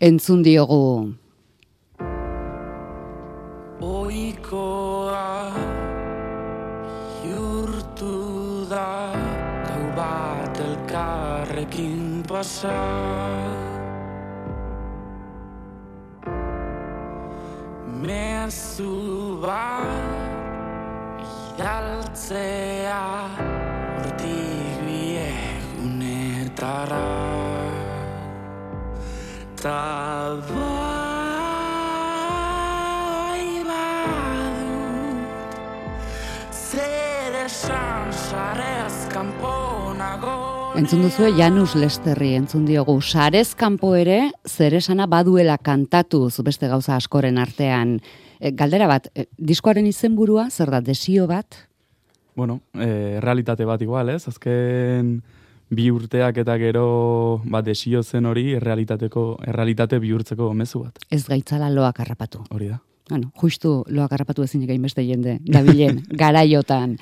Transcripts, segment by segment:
entzun diogu. Oikoa Jurtu da Gau bat elkarrekin pasa Mezu bat Idaltzea Hortik biegunetara Entzun duzu Janus Lesterri entzun diogu sarez kanpo ere zeresana baduela kantatuz beste gauza askoren artean. E, galdera bat, e, diskoaren izenburua zer da desio bat? Bueno, e, realitate bat igual, ez? Azken bi urteak eta gero ba, desio zen hori errealitateko, errealitate bihurtzeko mezu bat. Ez gaitzala loak harrapatu. Hori da. Bueno, justu loak harrapatu ezinik beste jende, dabilen, garaiotan.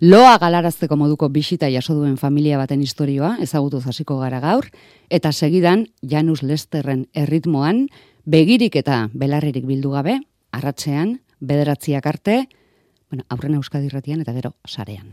Loa galarazteko moduko bisita jaso duen familia baten historioa, ezagutu hasiko gara gaur, eta segidan Janus Lesterren erritmoan, begirik eta belarririk bildu gabe, arratzean, bederatziak arte, bueno, aurrena Euskadi Irratian eta gero sarean.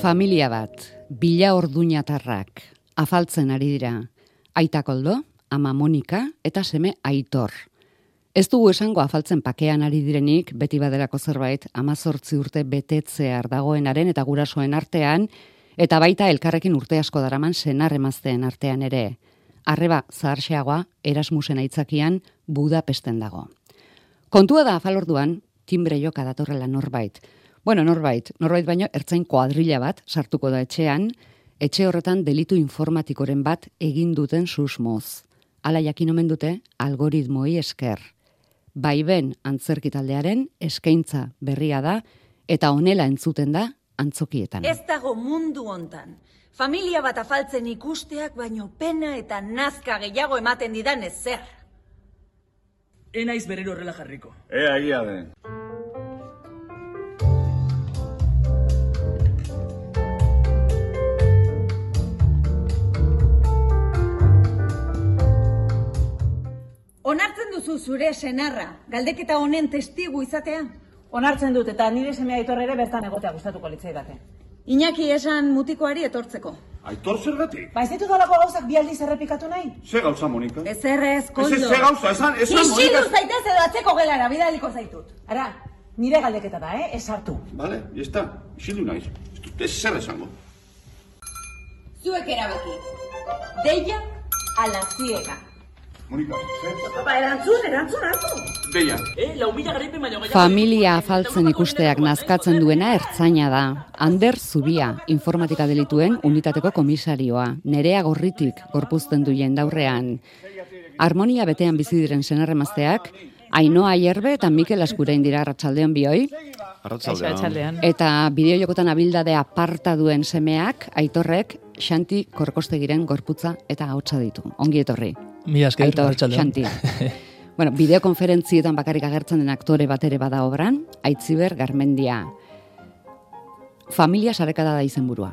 Familia bat, bila orduñatarrak, afaltzen ari dira. Aita koldo, ama Monika eta seme aitor. Ez dugu esango afaltzen pakean ari direnik, beti badelako zerbait, amazortzi urte betetzear dagoenaren eta gurasoen artean, eta baita elkarrekin urte asko daraman senar emazteen artean ere. Arreba zaharxeagoa, Erasmusen aitzakian, Budapesten dago. Kontua da afalorduan, timbre joka datorrela norbait, Bueno, norbait, norbait baino ertzain kuadrilla bat sartuko da etxean, etxe horretan delitu informatikoren bat egin duten susmoz. Hala jakin omen dute algoritmoi esker. Baiben antzerkitaldearen eskaintza berria da eta honela entzuten da antzokietan. Ez dago mundu hontan. Familia bat afaltzen ikusteak baino pena eta nazka gehiago ematen didan ez zer. Enaiz berero horrela jarriko. Ea, ia den. Duzu zure senarra, galdeketa honen testigu izatea? Onartzen dut eta nire semea aitor ere bertan egotea gustatuko litzaidake. Iñaki esan mutikoari etortzeko. Aitor zergatik? Ba ez ditu dalako gauzak bi aldiz errepikatu nahi? Ze gauza, Monika? Ez errez, Ez koldo. ez, ze gauza, esan, esan, Isildu Monika. zaitez edo atzeko gelara, bidaliko zaitut. Ara, nire galdeketa da, eh? Ez hartu. Vale, ya está. Isildu naiz. Ez ez zer esango. Zuek erabaki. Deia ala ziega. Monika, zer? Ba, erantzun, erantzun hartu. Deia. Eh, lau mila garaipen baino gehiago. Familia afaltzen ikusteak nazkatzen duena ertzaina da. Ander Zubia, informatika delituen unitateko komisarioa. Nerea gorritik gorpuzten du jendaurrean. Harmonia betean bizi diren senarremazteak, Ainoa Aierbe eta Mikel Askurain dira arratsaldean bioi. Arratzaldean. Eta bideojokotan abildade aparta duen semeak, aitorrek, Xanti Korkostegiren gorputza eta ahotsa ditu. Ongi etorri. Mi esker, Aitor. Xanti. bueno, bideokonferentzietan bakarrik agertzen den aktore bat ere bada obran, Aitziber Garmendia. Familia sarekada da izenburua.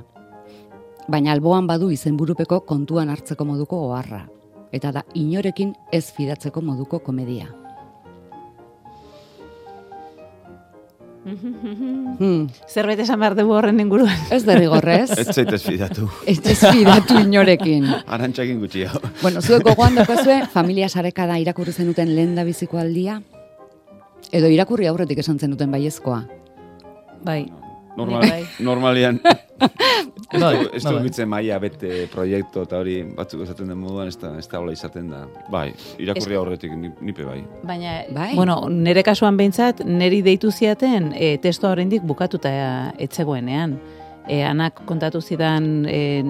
Baina alboan badu izenburupeko kontuan hartzeko moduko oharra. Eta da inorekin ez fidatzeko moduko komedia. Hmm, Zerbait esan behar dugu horren inguruan. ez derrigorrez, Ez zaitez fidatu. ez ez fidatu inorekin. Arantxakin gutxi hau. Bueno, zuek gogoan daukazue, familia sarekada irakurri zenuten lehen da biziko aldia? Edo irakurri aurretik esan zen duten baiezkoa. Bai. Normal, Bai. normalian. ez Bai, du, ez du bai. gitzen maia bete proiektu eta hori batzuk esaten den moduan, ez da, ez da izaten da. Bai, irakurri aurretik ni- nipe bai. Baina, Bai. bueno, nire kasuan behintzat, niri deitu ziaten e, testoa oraindik bukatuta etzegoenean. E, anak kontatu zidan e,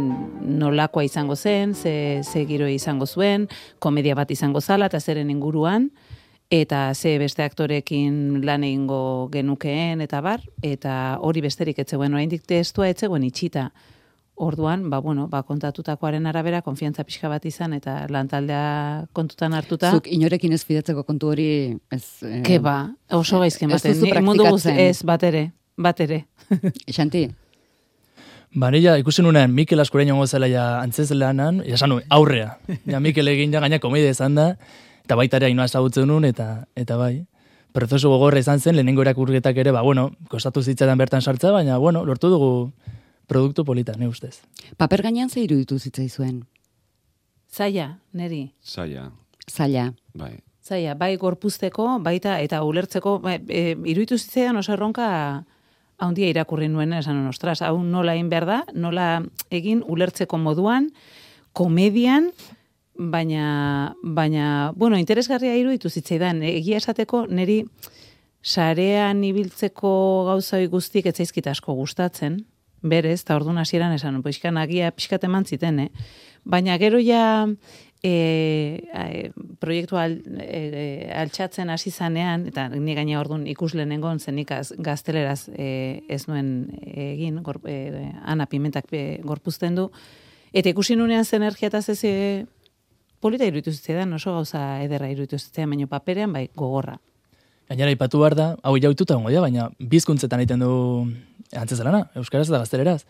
nolakoa izango zen, ze, ze giro izango zuen, komedia bat izango zala eta zeren inguruan, eta ze beste aktorekin lan egingo genukeen eta bar, eta hori besterik etzegoen, oraindik testua etzegoen itxita. Orduan, ba, bueno, ba, kontatutakoaren arabera, konfiantza pixka bat izan, eta lantaldea kontutan hartuta. Zuk inorekin ez fidatzeko kontu hori ez... eh, Ke ba, oso gaizki ez ematen. duzu Ni mundu guzti, ez, bat ere, bat ere. Xanti, Ba, nila ikusi nunean Mikel Askurain ongo zela ja antzez lanan, ja esan nuen, aurrea. Ja Mikel egin ja gaina komedia izan da, eta baita ere hainua ezagutzen nuen, eta, eta bai. Prozesu gogorra izan zen, lehenengo erakurketak ere, ba, bueno, kostatu zitzaidan bertan sartza, baina, bueno, lortu dugu produktu polita, ne ustez. paper gainean ze iruditu zitzaizuen? Zaila, neri. Zaila, Zaila. bai. Zaila, bai gorpuzteko, baita eta ulertzeko, ba, e, iruditu zitzaidan oso erronka haundia irakurri nuen, esan ostras, hau nola egin behar da, nola egin ulertzeko moduan, komedian, baina, baina, bueno, interesgarria iruditu zitzaidan, egia esateko neri sarean ibiltzeko gauza hori guztik ez zaizkit asko gustatzen, berez, eta orduan hasieran esan, poizkan agia pixkat eman ziten, eh? Baina gero ja e, e, proiektu al, e, altxatzen hasi zanean, eta ni gaina orduan ikusle nengon zenik az- gazteleraz e, ez nuen egin, gor, e, ana pimentak e, gorpuzten du, eta ikusi nunean zen energia eta zeze polita iruditu zitzaidan, oso gauza ederra iruditu zitzaidan, baina paperean bai gogorra. Gainera ipatu behar da, hau jaututa gongo dira, baina bizkuntzetan egiten du antzez lana, euskaraz eta gazteleraz.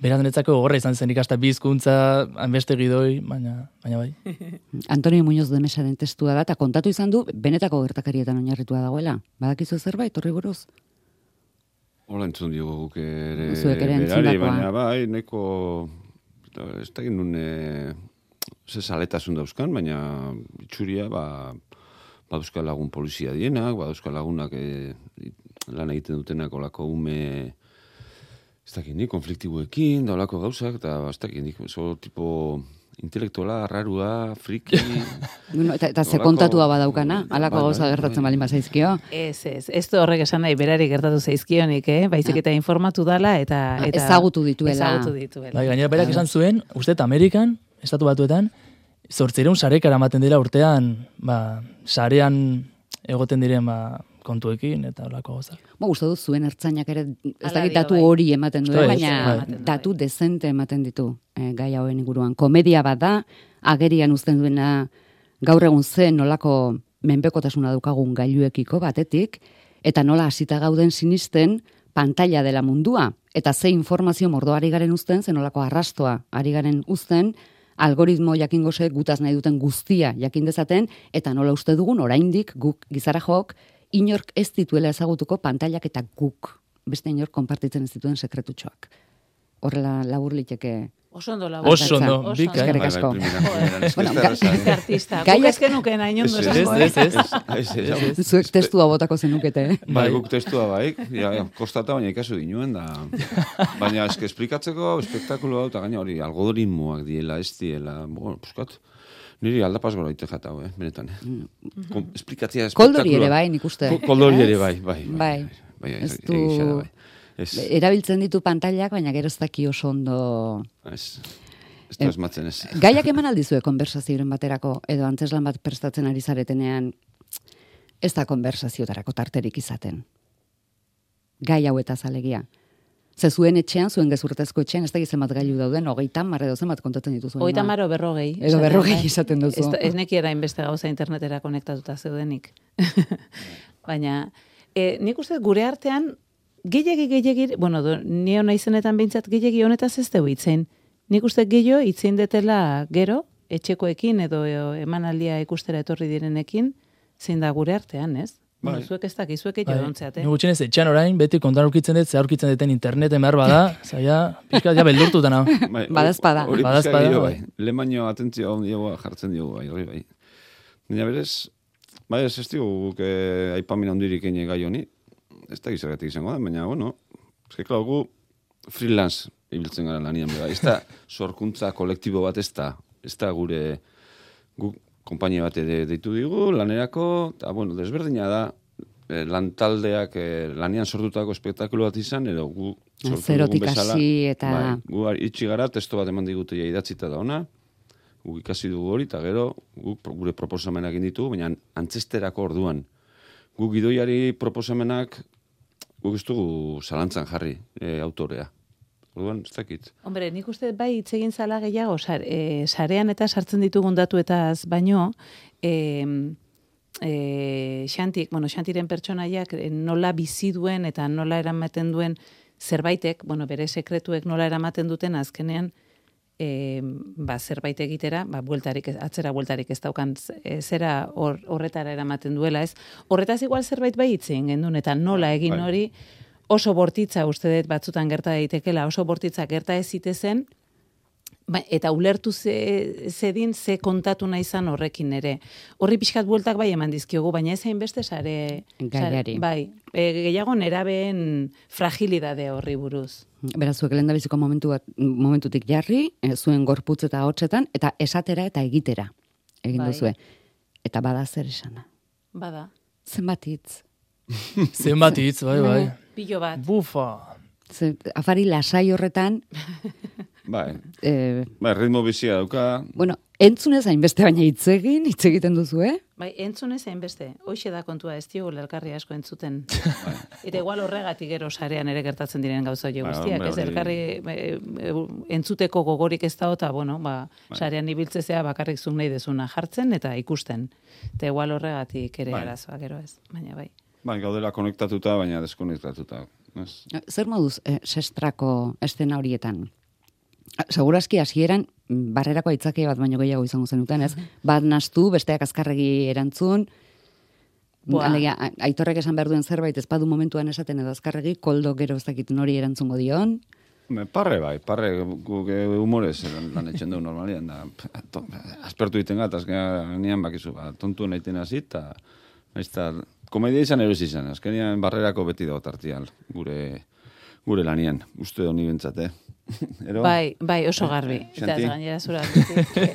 Beraz niretzako gogorra izan zen ikasta bizkuntza, hanbeste gidoi, baina, baina bai. Antonio Muñoz de Mesaren testua da, eta kontatu izan du, benetako gertakarietan oinarritua dagoela. Badakizu zerbait, horri buruz? Hola entzun diogu guk ere ere berari, baina bai, neko, eta ez da nun, e, ze saletasun dauzkan, baina itxuria, ba, baduzka lagun polizia dienak, baduzka lagunak e, lan egiten dutenak olako ume, ez dakit ni, konfliktibuekin, da olako gauzak, eta ba, ez dakit ni, oso tipo intelektuala, rarua, friki, Bueno, eta, eta ze kontatua badaukana, halako Bai, gauza bai, gertatzen bai. balin bazaizkio. Ez, ez, ez du horrek esan nahi berari gertatu zaizkionik, eh? Baizik eta informatu dala eta... Ah, eta ezagutu dituela. Ezagutu dituela. Bai, gainera berak esan zuen, uste Amerikan, estatu batuetan, zortzireun sarekara ematen dira urtean, ba, sarean egoten diren ba, kontuekin eta olako gozak. Bo, uste dut zuen ertzainak ere, ez dakit datu bai. hori ematen du, Uste dut, baina bai. Du, datu dezente ematen ditu eh, gai hauen inguruan. Komedia bat da, agerian uzten duena gaur egun zen nolako menpekotasuna daukagun gailuekiko batetik, eta nola hasita gauden sinisten pantalla dela mundua. Eta ze informazio mordo ari garen uzten, ze nolako arrastoa ari garen uzten, algoritmo jakingo ze gutaz nahi duten guztia jakin dezaten, eta nola uste dugun oraindik guk gizara jok, inork ez dituela ezagutuko pantailak eta guk beste inork konpartitzen ez dituen sekretutxoak. Horrela labur liteke Oso ondo lagun. Oso ondo, bika, Eskerrik Bai, bai, asko. ez Bueno, eh? artista. Guk ez genuken hain ondo Ez, esango, Ez, eh? ez, ez. Ez, zuek testua botako zenukete. eh? Bai, guk testua bai, ja, kostata baina ikasu dinuen da. Baina eske esplikatzeko espektakulo hau eta gaina hori algoritmoak diela, ez diela, bueno, puskat, niri aldapaz gora ite jatau, eh, benetan. Eh. Kom, esplikatzea Mm. Koldori espektakuloa. ere bai, nik uste. Ko- Koldori ere bai, bai. Bai. bai, Ez ez du- egia da, bai. Ez, Erabiltzen ditu pantailak, baina gero ez daki oso ondo... ez, ez da esmatzen ez. Gaiak eman aldizue konversazioren baterako, edo antzeslan bat prestatzen ari zaretenean, ez da konversaziotarako tarterik izaten. Gai hau eta zalegia. Ze zuen etxean, zuen gezurtezko etxean, ez da zenbat gailu dauden, hogeita mar edo zenbat kontatzen dituzuen. Hogeita maro berrogei. Edo berrogei da. esaten duzu. Ez, ez neki inbeste gauza internetera konektatuta zeudenik. Baina, e, nik uste gure artean, gehiagi gehiagi, bueno, do, ni hona izenetan behintzat gehiagi honetaz ez dugu itzein. Nik uste gehiago itzein detela gero, etxekoekin edo emanaldia ikustera etorri direnekin, zein da gure artean, ez? Bai. Bueno, zuek ez dakit, zuek egin Bai, dontzeate. Ni gutxienez etxean orain, beti kontan aurkitzen dut, ze aurkitzen duten interneten behar bada, zaila, pixka ja beldurtuta nao. Bai, Badazpada. Hori Badazpada, pixka gehiago, bai. bai. Lehen baino atentzio hon diogu jartzen diogu, bai, hori bai. Baina berez, Bai, ez ez digu, guk eh, aipamin handirik gai honi. Ez da gizargatik izango da, baina, bueno, ez que, klar, gu freelance ibiltzen gara lanian, bera. Ez da, sorkuntza kolektibo bat ez da, ez da gure, guk kompainia bat ere deitu digu, lanerako, eta, bueno, desberdina da, eh, lantaldeak eh, lanian sortutako espektakulo bat izan, edo gu sortu Zerotik hasi eta- bai, gu itxi gara, testo bat eman digute ja idatzita da ona, guk ikasi dugu hori, eta gero pro- gure proposamenak egin ditugu, baina antzesterako orduan. Guk gidoiari proposamenak guk ez dugu zalantzan jarri e, autorea. Orduan, ez dakit. Hombre, nik uste bai hitz egin zala gehiago, sar, e, sarean eta sartzen ditugun datuetaz baino, e, e, xantik, bueno, xantiren pertsonaiak e, nola bizi duen eta nola eramaten duen zerbaitek, bueno, bere sekretuek nola eramaten duten azkenean, e, ba, zerbait egitera, ba, bueltarik, atzera bueltarik ez daukan e, zera hor, horretara eramaten duela, ez? Horretaz igual zerbait bai hitz egin gendun, eta nola egin bai. hori oso bortitza uste dut batzutan gerta daitekela, oso bortitza gerta ez zitezen, Ba, eta ulertu ze, zedin ze kontatu nahi izan horrekin ere. Horri pixkat bueltak bai eman dizkiogu, baina ez hainbeste sare... Gaiari. sare- bai, e, gehiago nerabeen fragilidade horri buruz. Beraz, zuek lehen biziko momentu bat, momentutik jarri, eh, zuen gorputz eta hotxetan, eta esatera eta egitera egin Bai. duzue. Eta bada zer esana. Bada. Zenbat hitz. Zenbat hitz, bai, bai. Pilo bat. Bufa. Ze, afari lasai horretan, Bai, eh, bai ritmo bizia dauka, bueno, entzunez hainbeste baina hitz egin, hitz egiten duzu, eh? Bai, entzunez hainbeste. Hoxe da kontua ez diogu elkarri asko entzuten. Eta igual horregatik gero sarean ere gertatzen diren gauza hori Bai, guztiak, hombre, ez hori- elkarri e, e, entzuteko gogorik ez da eta bueno, ba, sarean ibiltzezea bakarrik zuk nahi dezuna jartzen eta ikusten. Eta igual horregatik ere Bai. arazoa gero ez, baina bai. bai, gaudela konektatuta, baina deskonektatuta. Ez? Zer moduz eh, sestrako estena horietan? Segurazki hasieran barrerako aitzaki bat baino gehiago izango zenuten, ez? Bat nastu, besteak azkarregi erantzun. Alegia, a- aitorrek esan behar duen zerbait, ez badu momentuan esaten edo azkarregi, koldo gero ez dakit nori erantzungo dion. Me, parre bai, parre guk eh, humorez lan, etxen dugu normalian, da, to, aspertu egiten gat, azkenean bakizu, ba, tontu naiten hasi, eta eta komedia izan eroz izan, azkenean barrerako beti dago tartial, gure, gure lanian, uste honi bentsate. Ero? Bai, bai, oso garbi. Eta Xanti? gainera zura.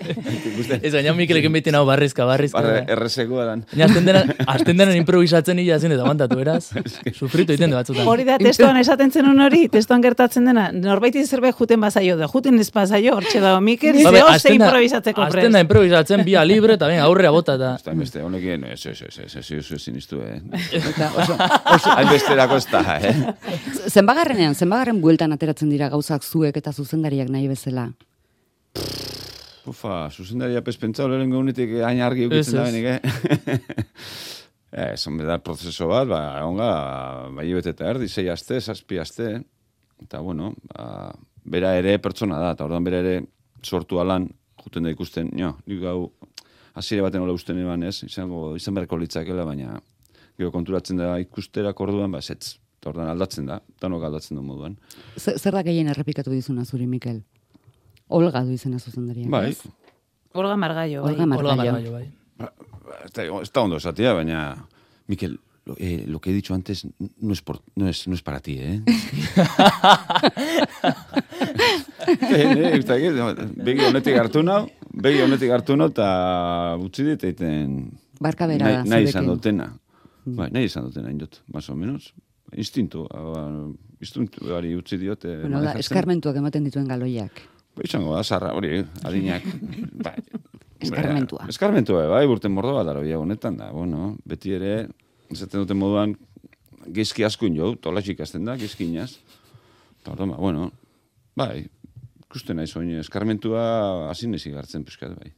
Ez gaina Mikelekin beti nau barrizka, barrizka. barre errezekoa dan. Baina azten dena, azten dena improvisatzen hila zen eta bantatu, eraz? Sufritu egiten du batzutan. Hori da, testoan esaten zenun hori, testoan gertatzen dena, norbaiti zerbait juten bazaio da, juten ez bazaio, hortxe da, Mikel, ze hasten da- improvisatzeko hasten da improvisatzen, bia libre, eta ben, aurrea bota eta... Ez da, beste, honekin, ez, ez, ez, ez, ez, ez, ez, siniztu, eh. oso, oso, hainbesterako ez da, eh. Zenbagarrenean, zenbagarren bueltan ateratzen dira gauzak zuek eta zuzendariak nahi bezala. Ufa, zuzendaria pezpentzau lehen gaunetik hain argi Ez, ukitzen da benik, eh? Ez, hombre, da prozeso bat, ba, onga, bai bete eta erdi, sei aste, zazpi aste, eta bueno, ba, bera ere pertsona da, eta orduan bera ere sortu alan, juten da ikusten, jo, nik gau, hasiera baten hola usten eban ez, izango, izan beharko litzakela, baina gero konturatzen da ikusterak orduan, ba, zetz, eta aldatzen da, danok aldatzen du moduan. Zer zer da gehien errepikatu dizuna zuri, Mikel? Olga du izena zuzendariak. Bai, ez? Olga Margallo, bai. Olga Margallo. Olga Margallo, bai. Está, está ondo esatia, baina... Miquel, lo, eh, lo que he dicho antes no es, por, no es, no es para ti, ¿eh? eh, eh, ez begi honetik hartu nau, begi honetik hartu nau, eta utzi dit egiten... Barka bera nahi, da, nahi izan dutena. Bai, nahi izan dutena, indot, más o menos. Instintu, instintu hori utzi diote. Bueno, da, eskarmentuak ematen dituen galoiak. Ba, izango da, zarra, hori, adinak. bai, Eskarmentua. Eskarmentua, bai, urte mordo bat arabi honetan da. Bueno, beti ere, esaten duten moduan, gizki askun jo, tolas ikasten da, gizkinaz. Eta orduan, ba, bueno, bai, ikusten nahi zoin, eskarmentua hasi nezi gartzen pixkat, bai.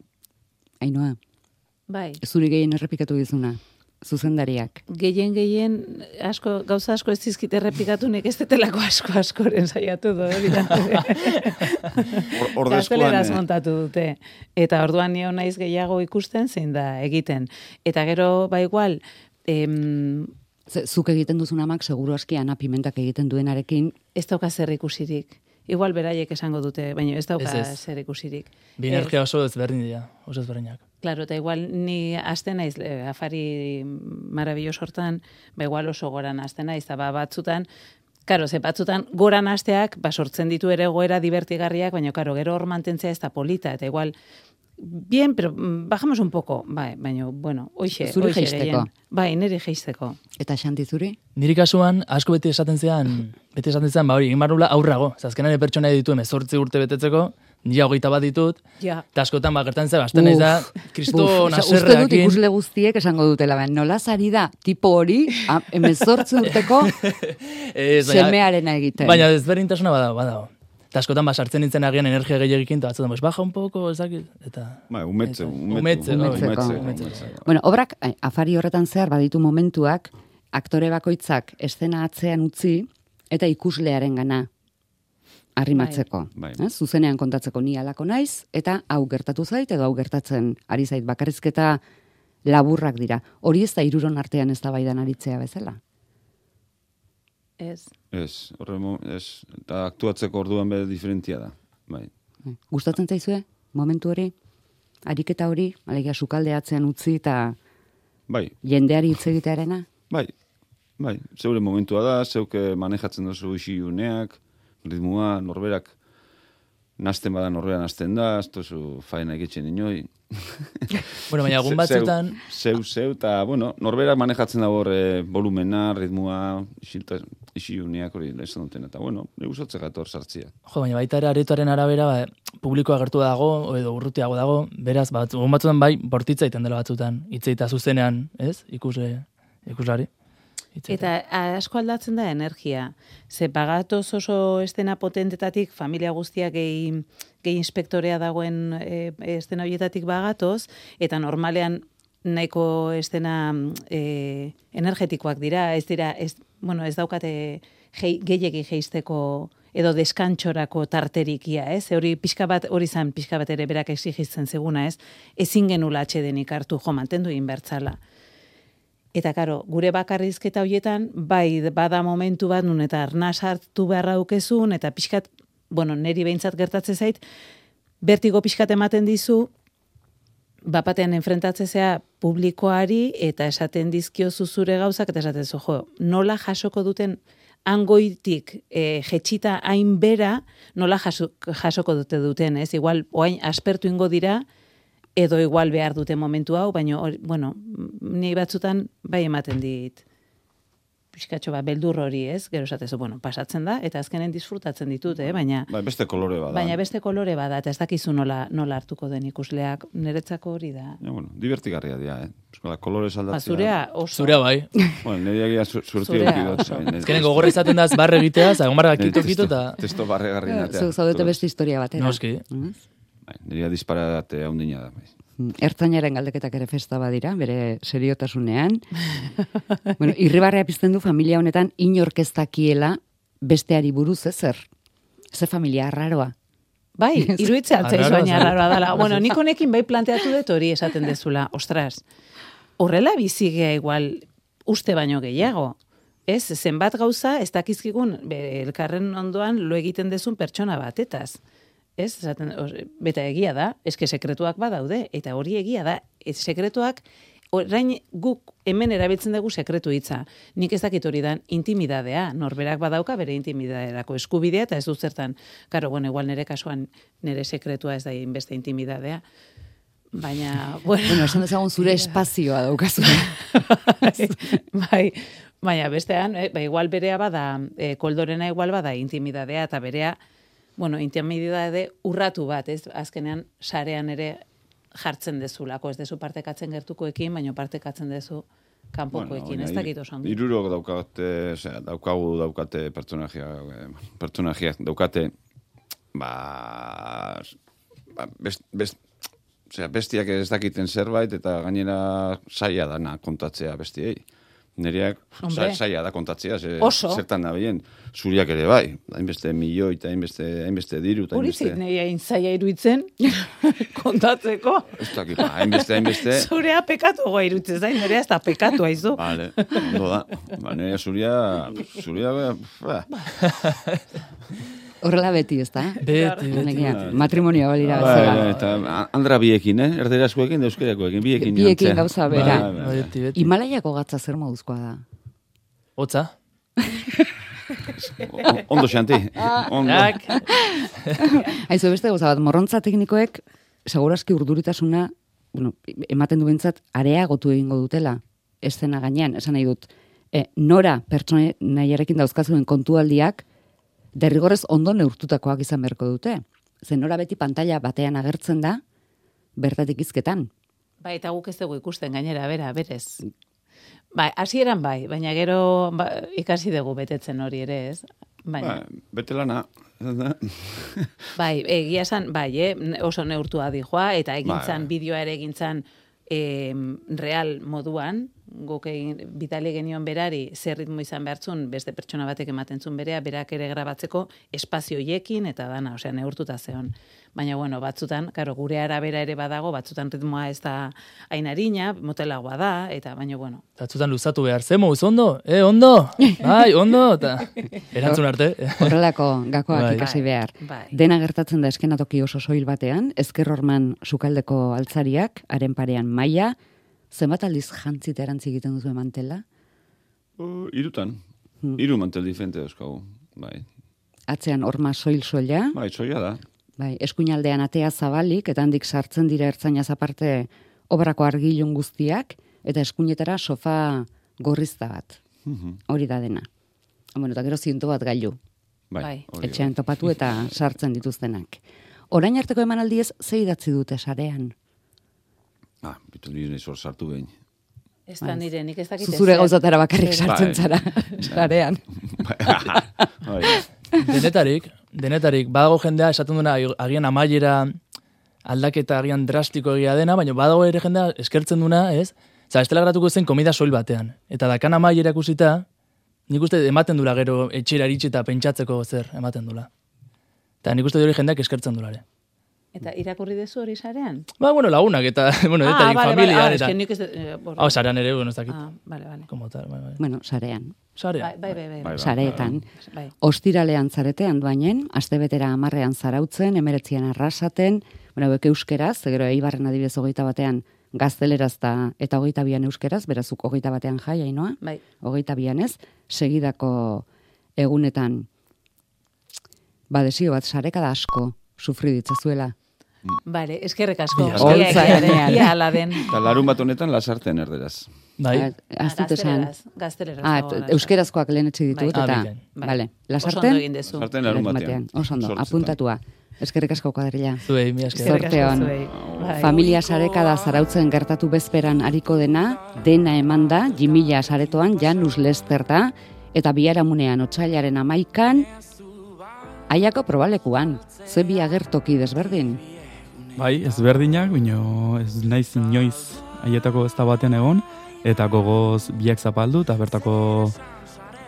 Ainoa, Bai. zuri gehien errepikatu dizuna, zuzendariak. Gehien gehien asko gauza asko ez dizkit errepikatu nik ez detelako asko askoren saiatu do hori da. Or- ordezkoan, Gazteleraz eh, montatu dute. Eta orduan nio naiz gehiago ikusten zein da egiten. Eta gero ba igual em, zuk egiten duzun amak, seguru aski Ana Pimentak egiten duenarekin, ez dauka zer ikusirik. Igual beraiek esango dute, baina ez dauka Ez, ez. zer ikusirik. Bi energia oso ezberdin dira, oso ezberdinak. Claro, eta igual ni aste naiz eh, afari marabillos hortan, ba igual oso goran aste naiz, eta ba batzutan Karo, ze batzutan goran asteak ba sortzen ditu ere goera divertigarriak, baina karo, gero hor mantentzea ez da polita, eta igual bien, pero mm, bajamos un poco, bai, baina, bueno, hoxe, Zuri hoxe jeisteko. Bai, niri jeisteko. Eta xanti zuri? Niri kasuan, asko beti esaten zean, beti esaten zean, ba hori, egin barnula aurrago. Zazkenan ere pertsona ditu emezortzi urte betetzeko, nila hogeita bat ditut, Ja. eta askotan ba, gertan zera, azten da, kristo osea, Uste dut naserreakin. ikusle guztiek esango dutela, baina nola zari da, tipo hori, emezortzi urteko Ez, baina- semearena egiten. Baina ezberdintasuna badago, badago. Eta askotan ba, sartzen nintzen agian energia gehiagikin, eta batzutan, pues, baja un poco, ez dakit, eta... Bai, umetze, umetze, umetze, bai, umetze, umetze. Bueno, obrak, eh, afari horretan zehar baditu momentuak, aktore bakoitzak estena atzean utzi, eta ikuslearen gana arrimatzeko. Bai. Eh? Zuzenean kontatzeko ni alako naiz, eta hau gertatu zait, edo hau gertatzen ari zait bakarrizketa laburrak dira. Hori ez da iruron artean ez da baidan aritzea bezala. Ez. Ez, horre, ez, eta aktuatzeko orduan be diferentia da. Bai. Eh, Gustatzen zaizue, momentu hori? Ariketa hori, alegia sukalde atzean utzi eta Bai, jendeari hitz egitearena? bai, bai, zeure momentua da, zeuke manejatzen duzu isiuneak, ritmua, norberak, nasten bada norbera nasten da, ez duzu faena egitzen inoi. Bueno, baina egun batzutan, Zeu, zeu, eta, bueno, norberak manejatzen dago horre volumena, ritmua, isilta, isiuneak hori esan duten, eta, bueno, ne gusatze gator sartzia. jo, baina baita ere aretoaren arabera, ba, publikoa gertu dago, edo urrutiago dago, beraz, bat, egun batzutan bai, bortitza egiten dela batzutan, hitzeita zuzenean, ez, ikusle, ikuslari. Eta asko aldatzen da energia. Ze pagatoz oso estena potentetatik, familia guztiak gehi, gehi inspektorea dagoen e, estena horietatik bagatoz, eta normalean nahiko estena e, energetikoak dira, ez dira, ez, bueno, ez daukate jei, gehiegi jeisteko edo deskantxorako tarterikia, ez? Hori pixka bat, hori zan pixka bat ere berak exigitzen zeguna, ez? Ezin genula atxedenik hartu, jo, mantendu inbertzala. Eta karo, gure bakarrizketa hoietan, bai bada momentu bat nun eta arnaz hartu beharra dukezun, eta pixkat, bueno, neri behintzat gertatze zait, bertigo pixkat ematen dizu, bapatean enfrentatzezea publikoari eta esaten dizkiozu zure gauzak, eta esaten zu, jo, nola jasoko duten angoitik e, jetxita hain bera, nola jaso, jasoko dute duten, ez? Igual, oain aspertu ingo dira, edo igual behar dute momentu hau, baina, bueno, ni batzutan bai ematen dit pixkatxo bat beldur hori, ez? Gero esatezu, bueno, pasatzen da, eta azkenen disfrutatzen ditut, eh? baina, Bai, beste kolore bada. baina beste kolore bada, eta ez dakizu nola, nola hartuko den ikusleak, niretzako hori da. Ja, bueno, divertigarria dira, eh? Eskola, kolorez Ba, aldatzea. zurea oso. Zurea bai. Bueno, nire egia su- suerti Zurea eduki dut. oso. bai, Ezkenen gogorra izaten da barre egitea, zagon barra kito kito eta... Testo barregarri natea. Zu zaudete beste historia batera. Noski. Mm. Bai, nire disparate haundina da. Ertzainaren galdeketak ere festa badira, bere seriotasunean. bueno, irribarrea pizten du familia honetan inorkeztakiela besteari buruz ezer. Ze familia arraroa. Bai, iruditzea altzaiz baina arraroa dela. Bueno, nik honekin bai planteatu dut hori esaten dezula. Ostras, horrela bizigea igual uste baino gehiago. Ez, zenbat gauza, ez dakizkigun, elkarren ondoan lo egiten dezun pertsona batetaz. Ez, esaten, os- beta egia da, eske sekretuak badaude, eta hori egia da, ez sekretuak, orain guk hemen erabiltzen dugu sekretu hitza. Nik ez dakit hori dan intimidadea, norberak badauka bere intimidaderako eskubidea, eta ez du zertan, karo, bueno, igual nire kasuan nire sekretua ez da inbeste intimidadea, baina, bueno, Bueno, esan dezagun zure espazioa daukazu. bai, baina bestean, eh, ba, igual berea bada, eh, koldorena igual bada intimidadea, eta berea, bueno, intimidade urratu bat, ez? Azkenean, sarean ere jartzen dezulako, ez dezu partekatzen gertukoekin, baina partekatzen dezu kanpokoekin, ez dakit ondo. Irurok daukate, osea, daukagu daukate pertsonajia, eh, pertsonajiak daukate, ba, ba best, best, osea, bestiak ez dakiten zerbait, eta gainera saia dana kontatzea bestiei. Nereak saia da kontatzea, ze, Oso. zertan da bien. Zuriak ere bai, hainbeste milioi eta hainbeste, hainbeste diru, eta Hori hainbeste... zit nahi hain zaila iruditzen kontatzeko. Ez dakit, ba, hainbeste, hainbeste... Zurea pekatu goa iruditzen zain, nire ez da pekatu haizu. Vale, ondo da. Ba, nire zuria, zuria, ba, Horrela beti, ez da? Beti, beti. Negia, Matrimonio balira Bai, bezala. bai, eta andra biekin, eh? Erderazkoekin, da euskarakoekin, biekin. Biekin gauza bera. Bai, bai, bai. Beti, beti. Himalaiako gatza zer moduzkoa da? Hotza. O- Ondo xanti. Ondo. Jak. Aizu beste gauza bat, morrontza teknikoek segurazki urduritasuna bueno, ematen duentzat areagotu egingo dutela eszena gainean, esan nahi dut. E, nora pertsone nahiarekin dauzkazuen kontualdiak derrigorrez ondo neurtutakoak izan beharko dute. Zen nora beti pantalla batean agertzen da, bertatik izketan. Bai, eta guk ez dugu ikusten gainera, bera, berez. Bai, hasieran bai, baina gero ba, ikasi dugu betetzen hori ere, ez? Baina, Ba, bete lana. bai, egia esan, bai, eh, oso neurtua dijoa, eta egintzan, Bai. bideoa ere egintzan eh, real moduan, guk egin, bitali genion berari, zer ritmo izan behartzun, beste pertsona batek ematen zuen berea, berak ere grabatzeko espazioiekin, eta dana, osea, neurtuta zeon. Baina, bueno, batzutan, karo, gure arabera ere badago, batzutan ritmoa ez da ainarina, motelagoa da, eta baina, bueno, Tatzutan luzatu behar, ze mouz, ondo? Eh, ondo? Bai, ondo? Eta erantzun arte. Horrelako gakoak Bai. ikasi Bai, behar. bai. Dena gertatzen da eskenatoki oso soil batean, ezker horman sukaldeko altzariak, haren parean maila, zenbat aldiz jantzita erantzi egiten duzu mantela, Uh, irutan. Hmm. Iru mantel diferente dauzkagu. Bai. atzean horma soil soila, Bai, txoia da. bai, eskuinaldean atea zabalik, eta handik sartzen dira ertzainaz aparte obrako argilun guztiak, eta eskuinetara sofa gorrizta bat. Mhm. Hori da dena. Bueno, eta gero zientu bat gailu. Bai. Bai. hori etxean topatu eta sartzen dituztenak. Orain arteko emanaldiez ze idatzi dute sarean. Ah, bitu nire nahi zor sartu behin. ez da nire, nik ez dakit Zuzure ezer. gauzatara bakarrik Bai. sartzen Bai. zara sarean. Bai. Denetarik, denetarik, badago jendea esaten duena agian amaiera aldaketa agian drastiko egia dena, baina badago ere jendea eskertzen duna, ez? Za, estela gratuko zen komida soil batean. Eta dakan amaiera ikusita, nik uste ematen dula gero etxera iritsi eta pentsatzeko zer ematen dula. Eta nik uste hori jendeak eskertzen dulare. Eta irakurri dezu hori sarean? Ba, bueno, lagunak eta, bueno, ah, denetarik vale, familia. vale, ah, eta... nik ez... Eh, borra. Hau, sarean ere, bueno, ez dakit. Ah, vale, vale. Como tal, bai, bai. Bueno, sarean. Sarean. Bai, bai, bai. bai. Bai, bai. Sareetan. Bai. Ostiralean zaretean duainen, astebetera amarrean zarautzen, emeretzian arrasaten, bueno, bek euskeraz, gero eibarren adibidez hogeita batean gazteleraz da, eta hogeita bian euskeraz, berazuk hogeita batean jai, hainoa, Bai. hogeita bian ez, segidako egunetan, badesio bat sarekada asko sufri ditzazuela. Bale, eskerrek asko. Ia, ia, ala den. Eta larun bat honetan lasarten erderaz. Bai, esan. Gazteleraz, gazteleraz. Ah, euskerazkoak lehen etxe ditut, Bai. Ah, eta. Bai. bale, Oso lasarten, egin dezu. Lasarten larun batean. Oso ondo, Zortzitan. apuntatua. Eskerrik asko kuadrilla. zuei, mi esker. Eskerrik asko Zorteon. Bai. Familia sarekada zarautzen gertatu bezperan hariko dena, dena eman da, jimila saretoan, Janus Lester da, eta biharamunean otxailaren amaikan, aiako probalekuan, ze bi agertoki desberdin. Bai, ezberdinak, baina ez naiz inoiz haietako ez batean egon, eta gogoz biak zapaldu, eta bertako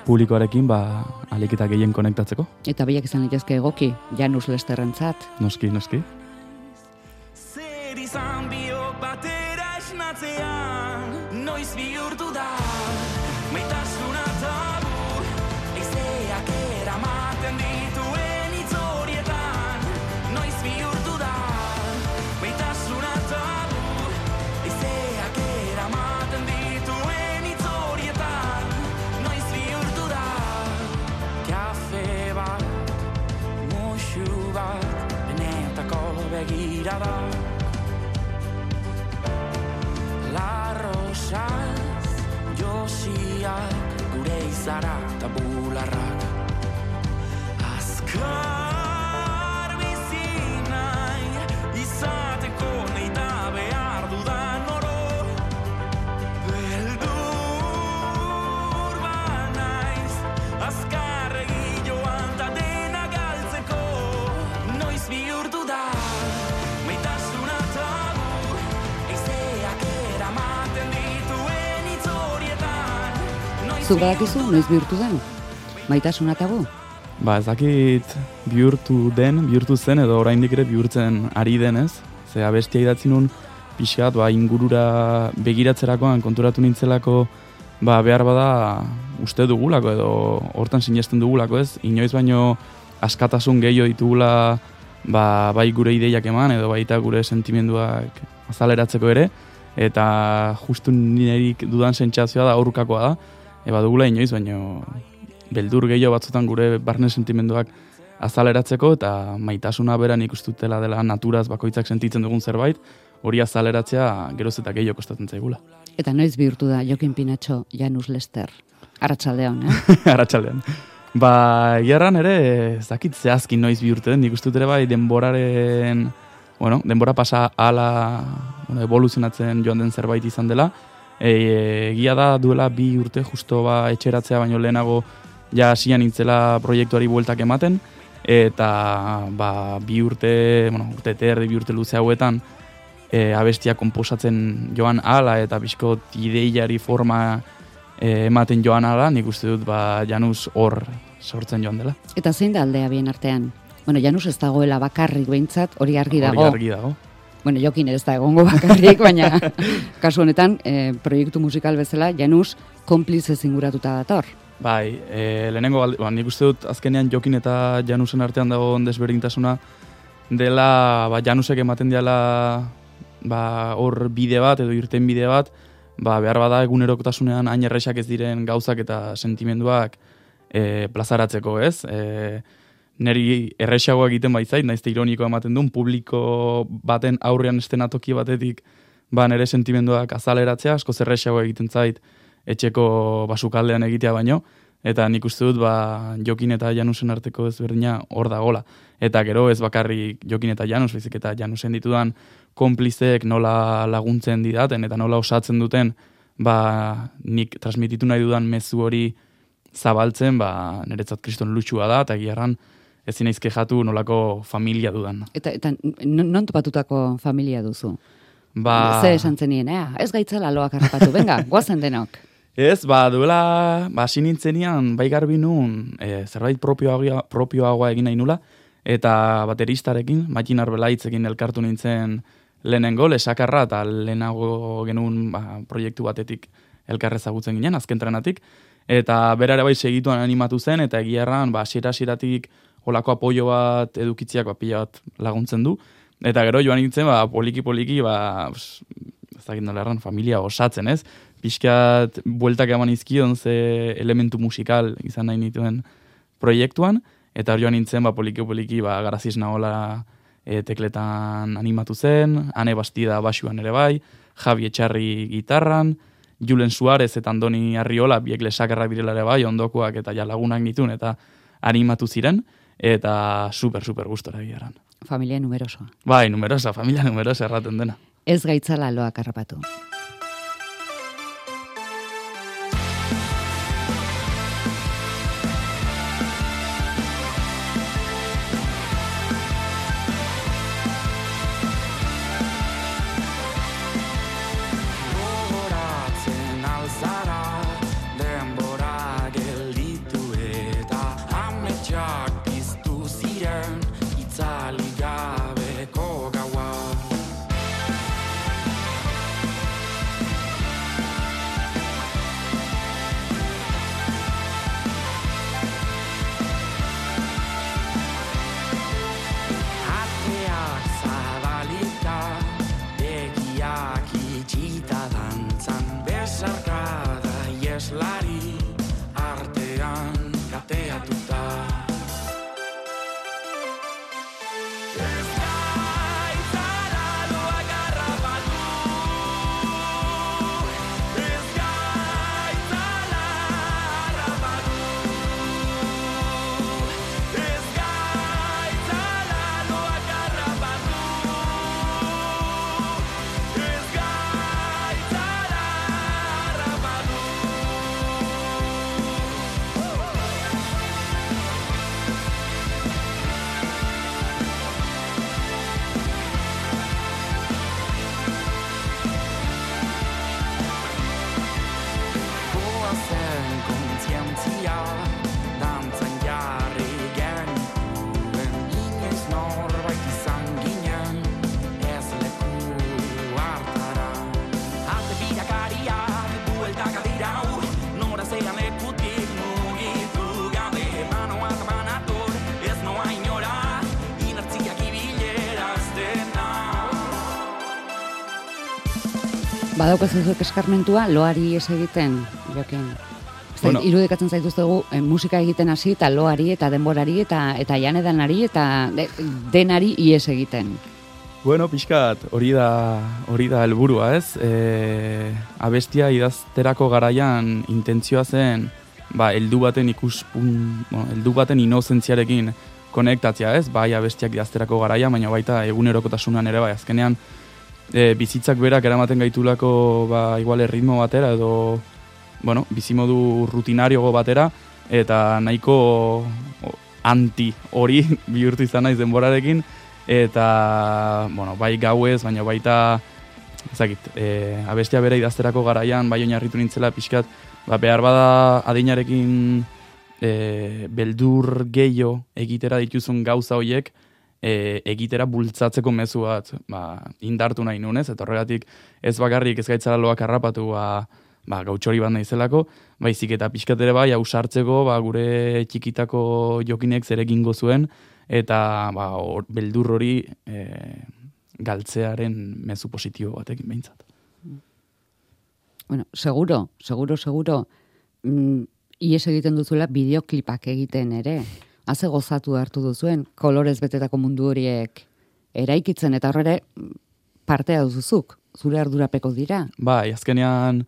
publikoarekin ba, aliketa gehien konektatzeko. Eta biak izan litezke egoki, Janus Lesterrentzat. Noski, noski. Zer izan Larrosaz Josiak Gure izara eta bularrak. Azkar Zuk badakizu, noiz bihurtu den? Maitasuna tabu? Ba, ez dakit bihurtu den, bihurtu zen, edo oraindik ere bihurtzen ari denez. Ze abestia idatzi nun, pixkat, ba, ingurura begiratzerakoan konturatu nintzelako, ba, behar bada uste dugulako, edo hortan sinesten dugulako, ez? Inoiz baino askatasun gehiago ditugula ba, bai gure ideiak eman edo baita gure sentimenduak azaleratzeko ere eta justu nirerik dudan sentsazioa da aurkakoa da eba dugula inoiz baino beldur gehiago batzutan gure barne sentimenduak azaleratzeko eta maitasuna beran ikustutela dela naturaz bakoitzak sentitzen dugun zerbait hori azaleratzea geroz eta gehiago kostatzen zaigula. Eta noiz bihurtu da Jokin Pinatxo Janus Lester? Arratxaldeon, eh? Arratxaldeon. Ba, gerran ere, ez dakit zehazki noiz bihurtu den, nik uste ere bai denboraren, bueno, denbora pasa ala bueno, evoluzionatzen joan den zerbait izan dela. E, egia da duela bi urte justo ba etxeratzea baino lehenago ja hasian intzela proiektuari bueltak ematen eta ba, bi urte, bueno, urte terdi, bi urte luze hauetan e, abestia konposatzen joan ala eta bizkot ideiari forma e, ematen joan ala, nik uste dut ba, Janus hor sortzen joan dela. Eta zein da aldea bien artean? Bueno, Janus ez dagoela bakarrik behintzat, hori argi dago. Hori argi dago. Bueno, jokin ez da egongo bakarrik, baina kasu honetan, e, proiektu musikal bezala, Janus konplize zinguratuta dator. Bai, e, lehenengo, ba, nik uste dut azkenean jokin eta Janusen artean dago desberdintasuna dela, ba, Janusek ematen diala ba, hor bide bat edo irten bide bat, ba, behar bada egunerokotasunean hain erresak ez diren gauzak eta sentimenduak e, plazaratzeko, ez? E, neri erresagoa egiten baitzait, naizte ironiko ematen duen, publiko baten aurrean estenatoki batetik ba, nere sentimenduak azaleratzea, asko zerresagoa egiten zait etxeko basukaldean egitea baino, eta nik uste dut ba, jokin eta janusen arteko ezberdina hor da gola. Eta gero ez bakarrik jokin eta janus, bezik eta janusen ditudan konplizeek nola laguntzen didaten eta nola osatzen duten ba, nik transmititu nahi dudan mezu hori zabaltzen, ba, niretzat kriston lutxua da, eta giarran ezin naiz kejatu nolako familia dudan. Eta, eta non topatutako familia duzu? Ba... Ze esan zenien, eh? ez gaitzela loak harrapatu, venga, guazen denok. Ez, ba, duela, ba, sinintzenian, bai garbi nun, e, zerbait propioagoa, propioagoa egin nahi nula, eta bateristarekin, Matin Arbelaitzekin elkartu nintzen lehenengo, lesakarra, eta lehenago genuen ba, proiektu batetik elkarrezagutzen ginen, azken trenatik, eta berare bai segituan animatu zen, eta egiarran, ba, sira-siratik olako apoio bat edukitziak ba, pila bat laguntzen du, eta gero joan nintzen, ba, poliki-poliki, ba, ez dakit erran, familia osatzen, ez? Piskat, bueltak eman izkion ze elementu musikal izan nahi nituen proiektuan, eta joan nintzen, ba, poliki-poliki, ba, garaziz nahola e, tekletan animatu zen, ane bastida basuan ere bai, Javi Etxarri gitarran, Julen Suarez eta Andoni Arriola, biek lesakarra birela ere bai, ondokoak eta ja lagunak nituen, eta animatu ziren, eta super, super gustora egiaran. Familia numerosoa. Bai, numerosa, familia numerosa erraten dena. Ez gaitzala loak harrapatu. Badaukazu zuek eskarmentua, loari ez egiten, jokin. Bueno. Irudikatzen zaituztegu eh, musika egiten hasi eta loari eta denborari eta eta janedanari eta de, denari ies egiten. Bueno, pixkat, hori da hori da helburua, ez? E, abestia idazterako garaian intentzioa zen, ba, heldu baten ikuspun, bueno, heldu baten inozentziarekin konektatzea, ez? Bai, abestiak idazterako garaia, baina baita egunerokotasunan ere bai, azkenean e, bizitzak berak eramaten gaitulako ba, igual ritmo batera edo bueno, bizimodu rutinariogo batera, eta nahiko anti hori bihurtu izan naiz denborarekin, eta, bueno, bai gauez, baina baita, ezakit, e, abestia bere idazterako garaian, bai oinarritu nintzela pixkat, ba, behar bada adinarekin e, beldur gehiago egitera dituzun gauza hoiek, e, egitera bultzatzeko mezu bat ba, indartu nahi nunez, eta horregatik ez bakarrik ez gaitzara loak harrapatu, ba, ba, gautxori bat naizelako, baizik eta pixkat ere bai, hausartzeko, ba, gure txikitako jokinek zerekin zuen eta ba, or, beldur hori e, galtzearen mezu positibo batekin behintzat. Bueno, seguro, seguro, seguro, mm, ies egiten duzuela bideoklipak egiten ere. Haze gozatu hartu duzuen, kolorez betetako mundu horiek eraikitzen, eta horre partea duzuzuk, zure ardurapeko dira. Bai, azkenean,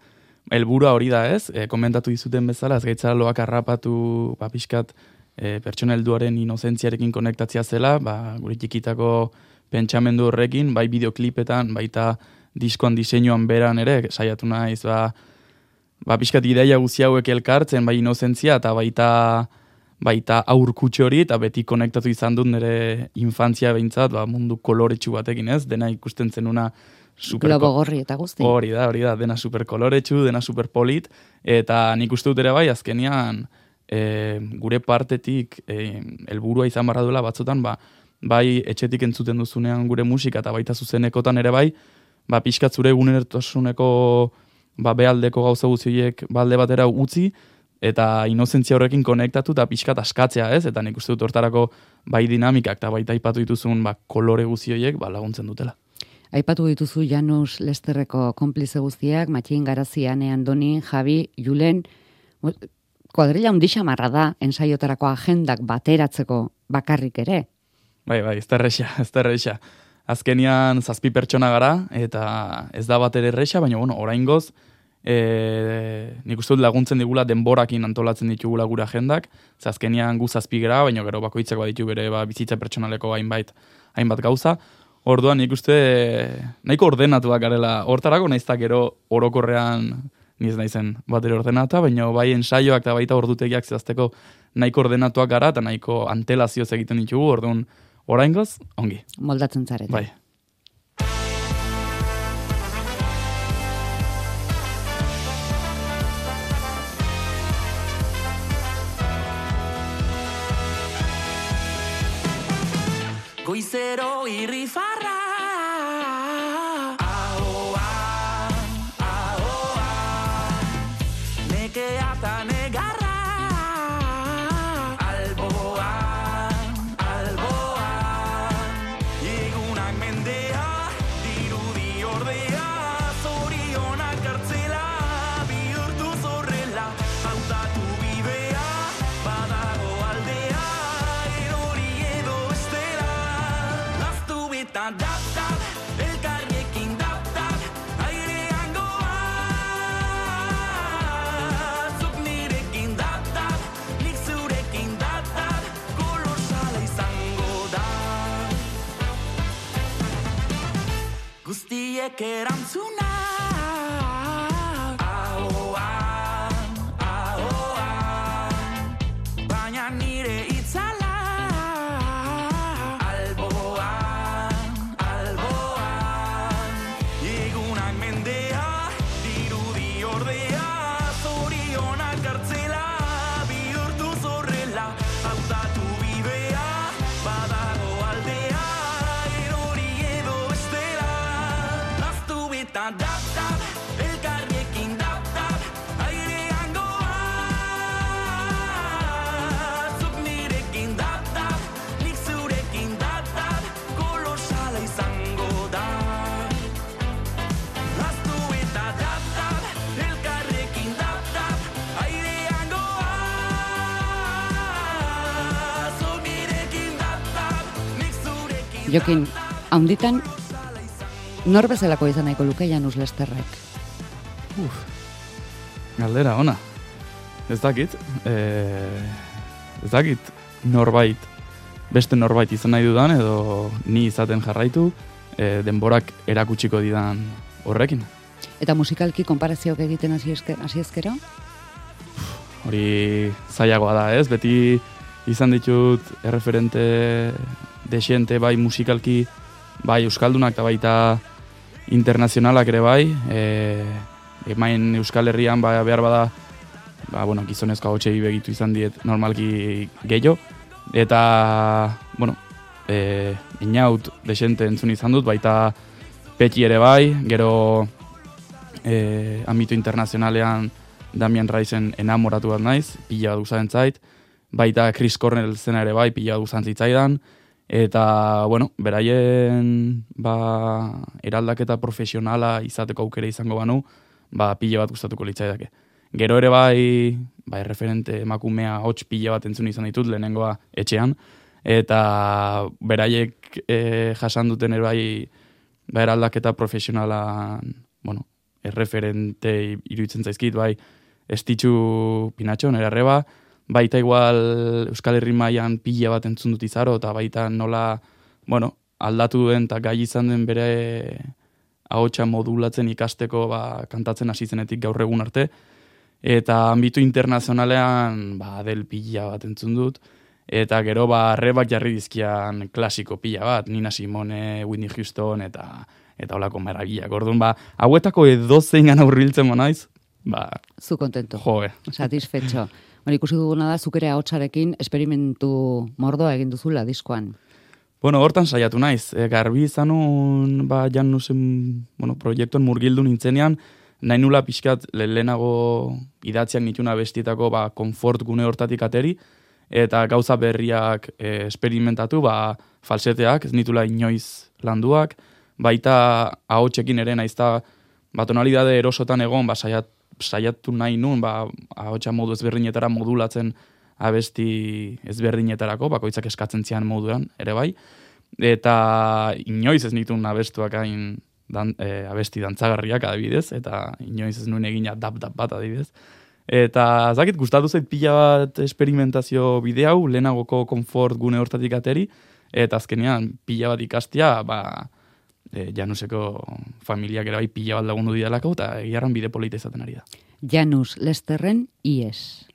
helburua hori da ez, e, komentatu dizuten bezala, ez gaitzara loak harrapatu, ba, pixkat, e, pertsona helduaren inozentziarekin konektatzia zela, ba, gure txikitako pentsamendu horrekin, bai bideoklipetan, baita diskoan diseinuan beran ere, saiatu naiz, ba, ba pixkat ideia guzi hauek elkartzen, bai inozentzia, eta baita baita aurkutxe hori, eta beti konektatu izan dut nire infantzia behintzat, ba, mundu koloretsu batekin ez, dena ikusten zenuna, super Globo gorri eta guzti. Hori da, hori da, dena super koloretsu, dena super polit, eta nik uste dut ere bai, azkenian, e, gure partetik, e, elburua izan barra duela batzutan, ba, bai etxetik entzuten duzunean gure musika eta baita zuzenekotan ere bai, ba, pixkat zure egunertosuneko ba, bealdeko gauza guztiek balde batera utzi, eta inozentzia horrekin konektatu eta pixkat askatzea ez, eta nik uste dut hortarako bai dinamikak eta baita ipatu dituzun ba, kolore guztioiek ba, laguntzen dutela. Aipatu dituzu Janus Lesterreko konplize guztiak, Matxin Garazian, Andoni, Javi, Julen, kuadrilla undixa marra da, ensaiotarako agendak bateratzeko bakarrik ere. Bai, bai, ez terreixa, ez terreixa. Azkenian zazpi pertsona gara, eta ez da bat ere baina, bueno, orain goz, e, nik uste dut laguntzen digula denborakin antolatzen ditugula gure agendak, ze azkenian gu zazpi gara, baina gero bakoitzak baditu bere ba, bizitza pertsonaleko hainbait, hainbat gauza, Orduan nik uste nahiko ordenatuak garela. Hortarako naiztak gero orokorrean niz naizen batera ordenata, baina bai ensaioak eta baita ordutegiak zehazteko nahiko ordenatuak gara eta nahiko antelazioz egiten ditugu, orduan oraingoz, ongi. Moldatzen zarete. Bai. soltero y rifa guztiek erantzuna Jokin, haunditan, nor bezalako izan nahiko luke Janus Lesterrek? Galdera, ona. Ez dakit, e, ez dakit norbait, beste norbait izan nahi dudan, edo ni izaten jarraitu, e, denborak erakutsiko didan horrekin. Eta musikalki konparazioak egiten hasi ezkero? Hori zailagoa da, ez? Beti izan ditut erreferente desente bai musikalki, bai euskaldunak eta baita internazionalak ere bai, e, emain Euskal Herrian ba, behar bada, ba, bueno, gizonezko hau begitu izan diet normalki gehiago, eta, bueno, e, inaut desente entzun izan dut, baita peti ere bai, gero e, ambito internazionalean Damian Raizen enamoratu bat naiz, pila bat zait, baita Chris Cornell zena ere bai, pila bat zitzaidan, eta, bueno, beraien ba, eraldaketa profesionala izateko aukera izango banu, ba, pila bat gustatuko litzaidake. Gero ere bai, bai, referente emakumea hots pila bat entzun izan ditut, lehenengoa etxean, eta beraiek e, jasan duten ere bai, ba, eraldaketa profesionala, bueno, erreferente iruditzen zaizkit, bai, estitxu pinatxo, nire arreba, baita igual Euskal Herri mailan pila bat entzun dut izaro, eta baita nola, bueno, aldatu duen eta gai izan den bere ahotsa modulatzen ikasteko ba, kantatzen hasi zenetik gaur egun arte, eta ambitu internazionalean ba, del pila bat entzun dut, eta gero ba, rebak jarri dizkian klasiko pila bat, Nina Simone, Whitney Houston, eta eta holako meragia. Gordon, ba, hauetako edo zein gana hurbiltzen naiz, ba, Zu kontento. jo, eh. Hori ikusi duguna da, zukere ahotsarekin esperimentu mordoa egin duzula diskoan. Bueno, hortan saiatu naiz. E, garbi izanun, ba, janusen, bueno, proiektuan murgildu nintzenean, nahi nula pixkat le- lehenago idatziak nituna bestietako ba, konfort gune hortatik ateri, eta gauza berriak e, esperimentatu, ba, falseteak, ez nitula inoiz landuak, baita ahotsekin ere naizta ba, tonalidade erosotan egon, ba, saiat, saiatu nahi nun, ba, ahotsa modu ezberdinetara modulatzen abesti ezberdinetarako, bakoitzak eskatzen zian moduan, ere bai. Eta inoiz ez nituen abestuak hain dan, e, abesti dantzagarriak adibidez, eta inoiz ez nuen egina dap-dap bat adibidez. Eta zakit, gustatu zait pila bat experimentazio bide hau, lehenagoko konfort gune hortatik ateri, eta azkenean pila bat ikastia, ba, e, januseko familiak ere bai pila bat lagundu didalako, eta egiarran bide polita izaten ari da. Janus Lesterren IES.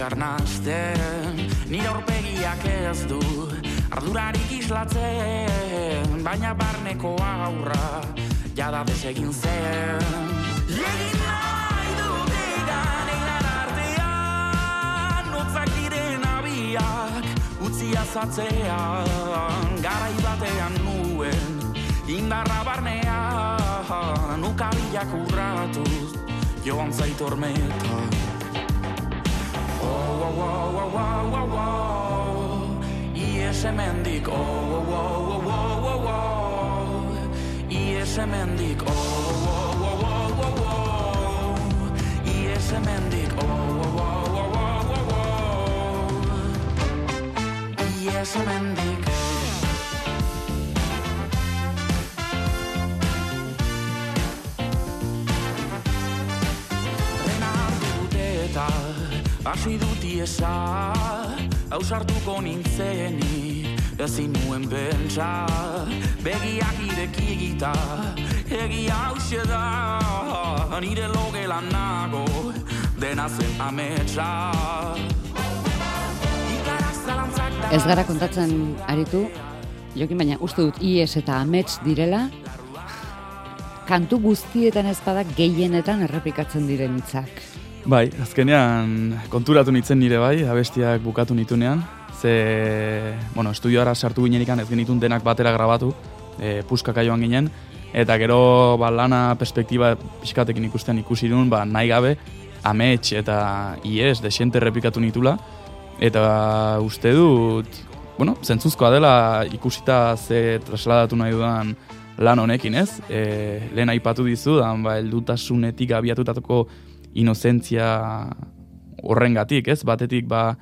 Arnasten, nire aurpegiak ez du, ardurarik islatzen, baina barneko aurra, jada desegin zen. Egin nahi dut egan einan artean, notzak diren abiak, utzi azatzean, garai batean nuen, indarra barnean, ukabilak urratuz, joan zaitormeta. Oh, oh, oh, oh, oh, ies hemendik, oh, oh, oh, oh, oh, oh, ies hemendik, oh, oh, oh, oh, oh, oh, ies hemendik, oh, oh, oh, hasi dut iesa Ausartuko nintzenik ezin nuen bentsa Begiak ireki egita egia hause da Nire logelan nago dena zen ametsa. Ez gara kontatzen aritu, jokin baina uste dut IES eta amets direla, kantu guztietan ez bada gehienetan errepikatzen diren hitzak. Bai, azkenean konturatu nitzen nire bai, abestiak bukatu nitunean, ze, bueno, estudioara sartu ginenikan ez genitun denak batera grabatu, e, puskaka joan ginen, eta gero ba, lana perspektiba pixkatekin ikusten ikusi duen, ba, nahi gabe, amets eta ies desente repikatu nitula, eta uste dut, bueno, zentzuzkoa dela ikusita ze trasladatu nahi dudan lan honekin, ez? E, lehen aipatu dizu, da, ba, eldutasunetik abiatutatoko inozentzia horrengatik, ez? Batetik, ba,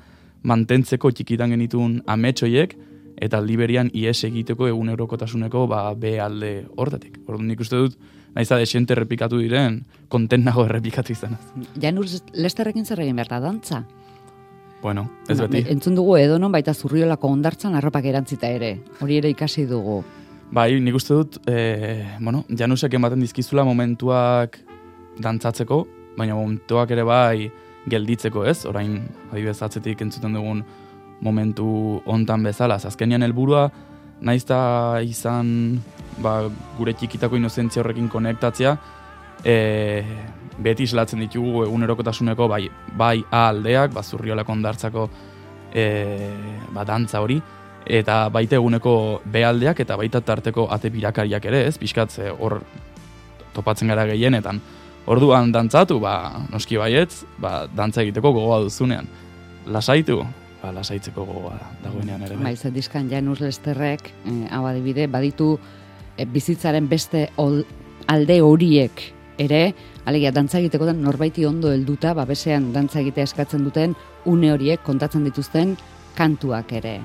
mantentzeko txikitan genitun ametsoiek, eta liberian ies egiteko egun eurokotasuneko ba, be alde hortatik. Orduan nik uste dut, nahiz desente errepikatu diren, konten nago errepikatu izan. Janur Lesterrekin zer egin behar da, dantza? Bueno, ez beti. Entzun dugu edonon baita zurriolako ondartzan arropak erantzita ere. Hori ere ikasi dugu. Bai, nik uste dut, e, bueno, janusek ematen dizkizula momentuak dantzatzeko, baina momentuak ere bai gelditzeko ez, orain adibidez atzetik entzuten dugun momentu hontan bezala. Azkenean helburua naizta izan ba, gure txikitako inozentzia horrekin konektatzea, e, beti islatzen ditugu egunerokotasuneko bai, bai A aldeak, ba, zurriolako ondartzako e, ba, dantza hori, eta baita eguneko B aldeak eta baita tarteko ate birakariak ere, ez, pixkatze hor topatzen gara gehienetan. Orduan dantzatu, ba, noski baietz, ba, dantza egiteko gogoa duzunean. Lasaitu, ba, lasaitzeko gogoa dagoenean ere. Bai, bai dizkan Janus Lesterrek, eh, hau adibide, baditu eh, bizitzaren beste alde horiek ere, alegia, dantza egiteko den norbaiti ondo helduta, babesean dantza egitea eskatzen duten, une horiek kontatzen dituzten kantuak ere.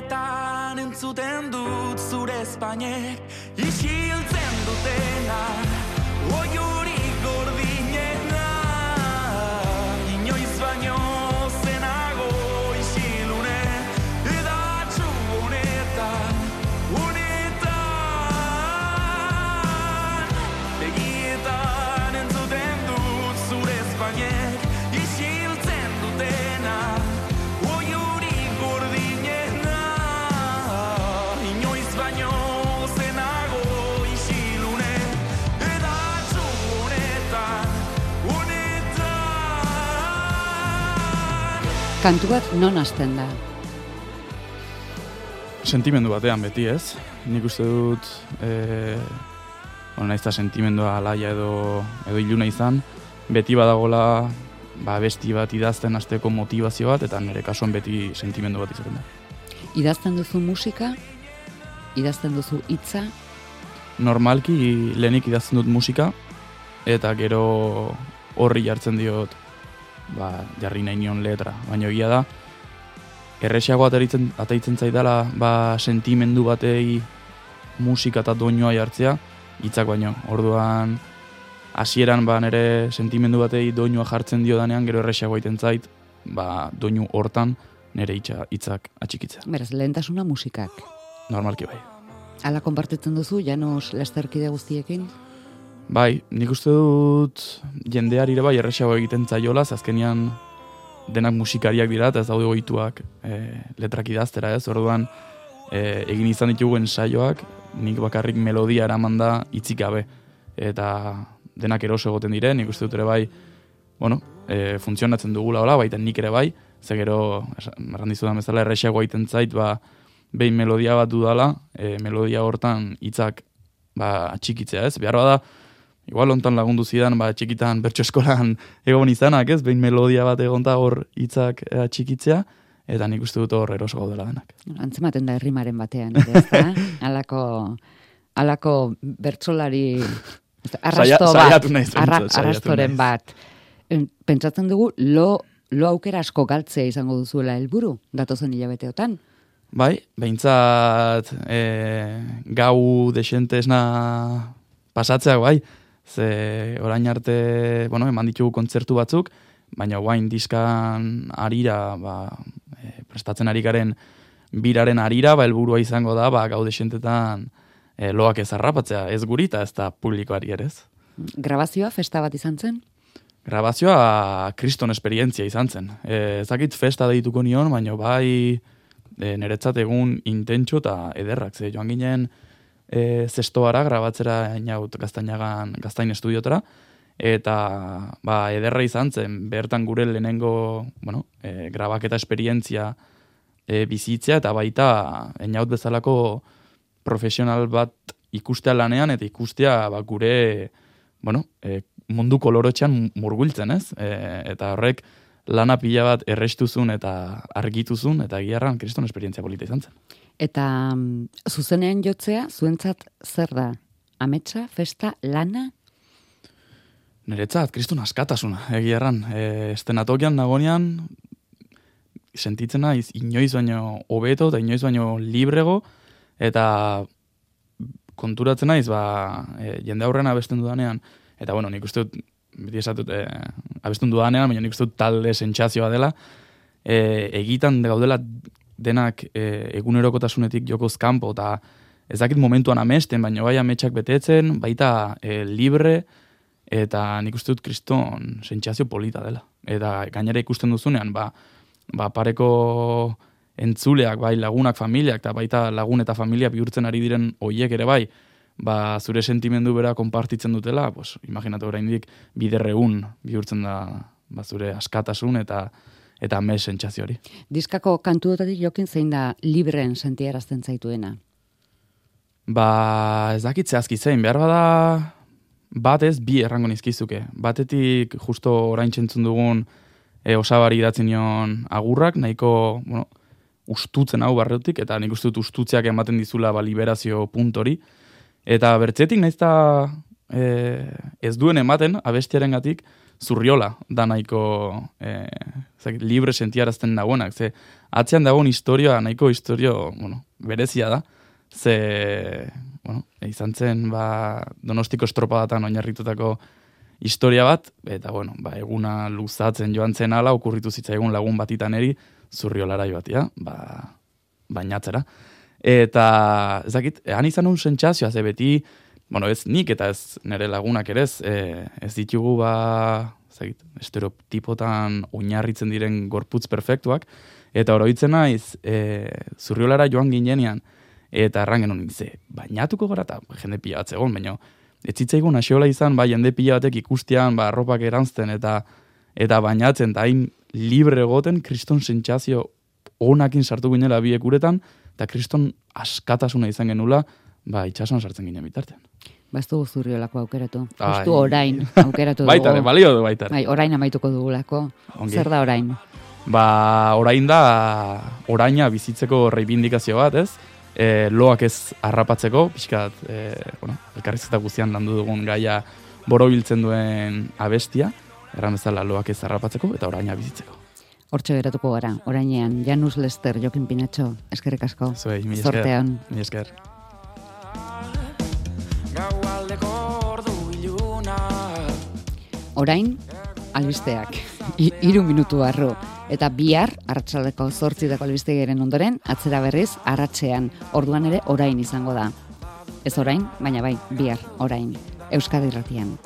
Gaietan entzuten dut zure Espainek Isiltzen dutena Oioa Kantu bat non hasten da? Sentimendu batean beti ez. Nik uste dut, e, bueno, nahiz sentimendua alaia edo, edo iluna izan, beti badagola ba, besti bat idazten hasteko motivazio bat, eta nire kasuan beti sentimendu bat izaten da. Idazten duzu musika? Idazten duzu hitza? Normalki lehenik idazten dut musika, eta gero horri jartzen diot ba, jarri nahi nion letra. Baina egia da, erresiago ataritzen, ataitzen zaidala ba, sentimendu batei musika eta doinoa jartzea, hitzak baino. Orduan, hasieran ba, nere sentimendu batei doinoa jartzen dio danean, gero erresiago aiten zait, ba, doinu hortan nere hitza hitzak atxikitzea. Beraz, lehentasuna musikak. Normalki bai. Hala konpartitzen duzu, Janos Lesterkide guztiekin? Bai, nik uste dut jendeari ere bai erresago egiten zaiola, azkenian denak musikariak dira eta ez daude goituak e, letrak idaztera ez, orduan e, egin izan ditugu saioak, nik bakarrik melodia eraman da itzik gabe. Eta denak eroso egoten dire, nik uste dut ere bai, bueno, e, funtzionatzen dugula hola, baita nik ere bai, ze gero, errandizu da bezala, erresago egiten zait, ba, behin melodia bat dudala, e, melodia hortan hitzak ba, txikitzea ez, behar da, igual ontan lagundu zidan, ba, txikitan bertso eskolan egon izanak ez, behin melodia bat egonta hor hitzak e, txikitzea, eta nik uste dut hor eroso gaudela denak. Antzematen da herrimaren batean, ez da? alako, alako bertsolari arrasto bat, arra, arrastoren bat. Pentsatzen dugu, lo, lo aukera asko galtzea izango duzuela helburu datozen hilabeteotan. Bai, behintzat e, gau desentesna pasatzeak bai, ze orain arte, bueno, eman ditugu kontzertu batzuk, baina guain diskan arira, ba, e, prestatzen ari garen biraren arira, ba, elburua izango da, ba, gau desentetan e, loak ez harrapatzea, ez gurita ez da publikoari ere ez. Grabazioa festa bat izan zen? Grabazioa kriston esperientzia izan zen. E, ezakit festa deituko nion, baina bai e, niretzat egun intentxo eta ederrak. Ze joan ginen e, zestoara grabatzera inaut gaztainagan, gaztain estudiotara, eta ba, ederra izan zen, bertan gure lehenengo bueno, e, grabaketa esperientzia e, bizitzea, eta baita inaut bezalako profesional bat ikustea lanean, eta ikustea ba, gure bueno, e, mundu kolorotxean murgultzen, ez? E, eta horrek, lana pila bat errestuzun eta argituzun, eta giarran kriston esperientzia polita izan zen. Eta um, zuzenean jotzea, zuentzat zer da? Ametsa, festa, lana? Neretzat, kriston askatasuna, egiarran. E, estenatokian nagonean, sentitzen naiz inoiz baino hobeto eta inoiz baino librego, eta konturatzen naiz, ba, e, jende aurrena abesten dudanean, eta bueno, nik uste dut beti esatut, e, abestun dudanean, baina nik uste talde sentsazioa dela, e, egitan gaudela denak e, egunerokotasunetik jokoz kanpo, eta ez dakit momentuan amesten, baina bai ametsak betetzen, baita e, libre, eta nik uste dut kriston sentsazio polita dela. Eta gainera ikusten duzunean, ba, ba pareko entzuleak, bai lagunak familiak, eta baita lagun eta familia bihurtzen ari diren hoiek ere bai, ba, zure sentimendu bera konpartitzen dutela, pues, imaginatu oraindik biderreun bihurtzen da ba, zure askatasun eta eta mes sentsazio hori. Diskako kantuotatik jokin zein da libreen sentiarazten zaituena? Ba, ez dakit zehazki zein, behar bada bat ez bi errango nizkizuke. Batetik justo orain txentzun dugun e, osabari idatzen nion agurrak, nahiko, bueno, ustutzen hau barretik, eta nik uste dut ustutzeak ematen dizula ba, liberazio puntori. Eta bertzetik naiz e, ez duen ematen abestiaren gatik zurriola da nahiko e, zak, libre sentiarazten dagoenak. Ze atzean dagoen historioa nahiko historio bueno, berezia da. Ze bueno, izan zen ba, donostiko estropadatan oinarritutako historia bat, eta bueno, ba, eguna luzatzen joan zen ala, okurritu zitzaigun lagun batitan eri, zurriolara joatia, ba, bainatzera. Eta, ez dakit, han izan un sentsazioa, ze beti, bueno, ez nik eta ez nire lagunak ere ez, e, ez ditugu ba, zakit, estereotipotan oinarritzen diren gorputz perfektuak, eta oroitzen naiz, e, zurriolara joan ginenean, eta erran genuen ze, bainatuko gara eta jende pila bat zegoen, baina ez zitzaigun asiola izan, ba, jende pila batek ikustian, ba, arropak erantzten, eta eta bainatzen, eta hain libre egoten, kriston sentsazio onakin sartu ginela biek uretan, eta kriston askatasuna izan genula, ba, itxason sartzen ginen bitartean. Ba, ez dugu zurriolako aukeratu. Justu orain aukeratu dugu. baitare, balio du baitare. Bai, orain amaituko dugulako. Zer da orain? Ba, orain da, oraina bizitzeko reibindikazio bat, ez? E, loak ez harrapatzeko, pixkat, e, bueno, elkarrizketa guztian landu dugun gaia borobiltzen duen abestia, erran bezala loak ez harrapatzeko, eta oraina bizitzeko. Hortxe geratuko gara, orainean, Janus Lester, Jokin Pinatxo, eskerrik asko. Zuei, mi esker. Zortean. Mi esker. orain, albisteak, hiru minutu barru, eta bihar, arratsaldeko zortzi dako ondoren, atzera berriz, arratxean, orduan ere orain izango da. Ez orain, baina bai, bihar, orain, Euskadi Ratian.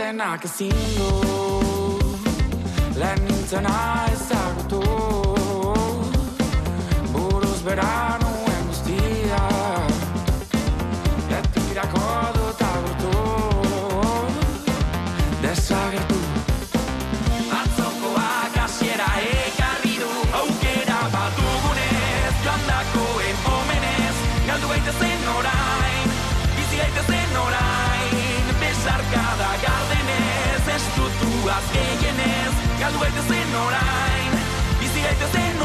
izenak ezin du Lehen nintzena ezagutu Buruz berar az égen ez, galdu gaitez orain, bizi gaitez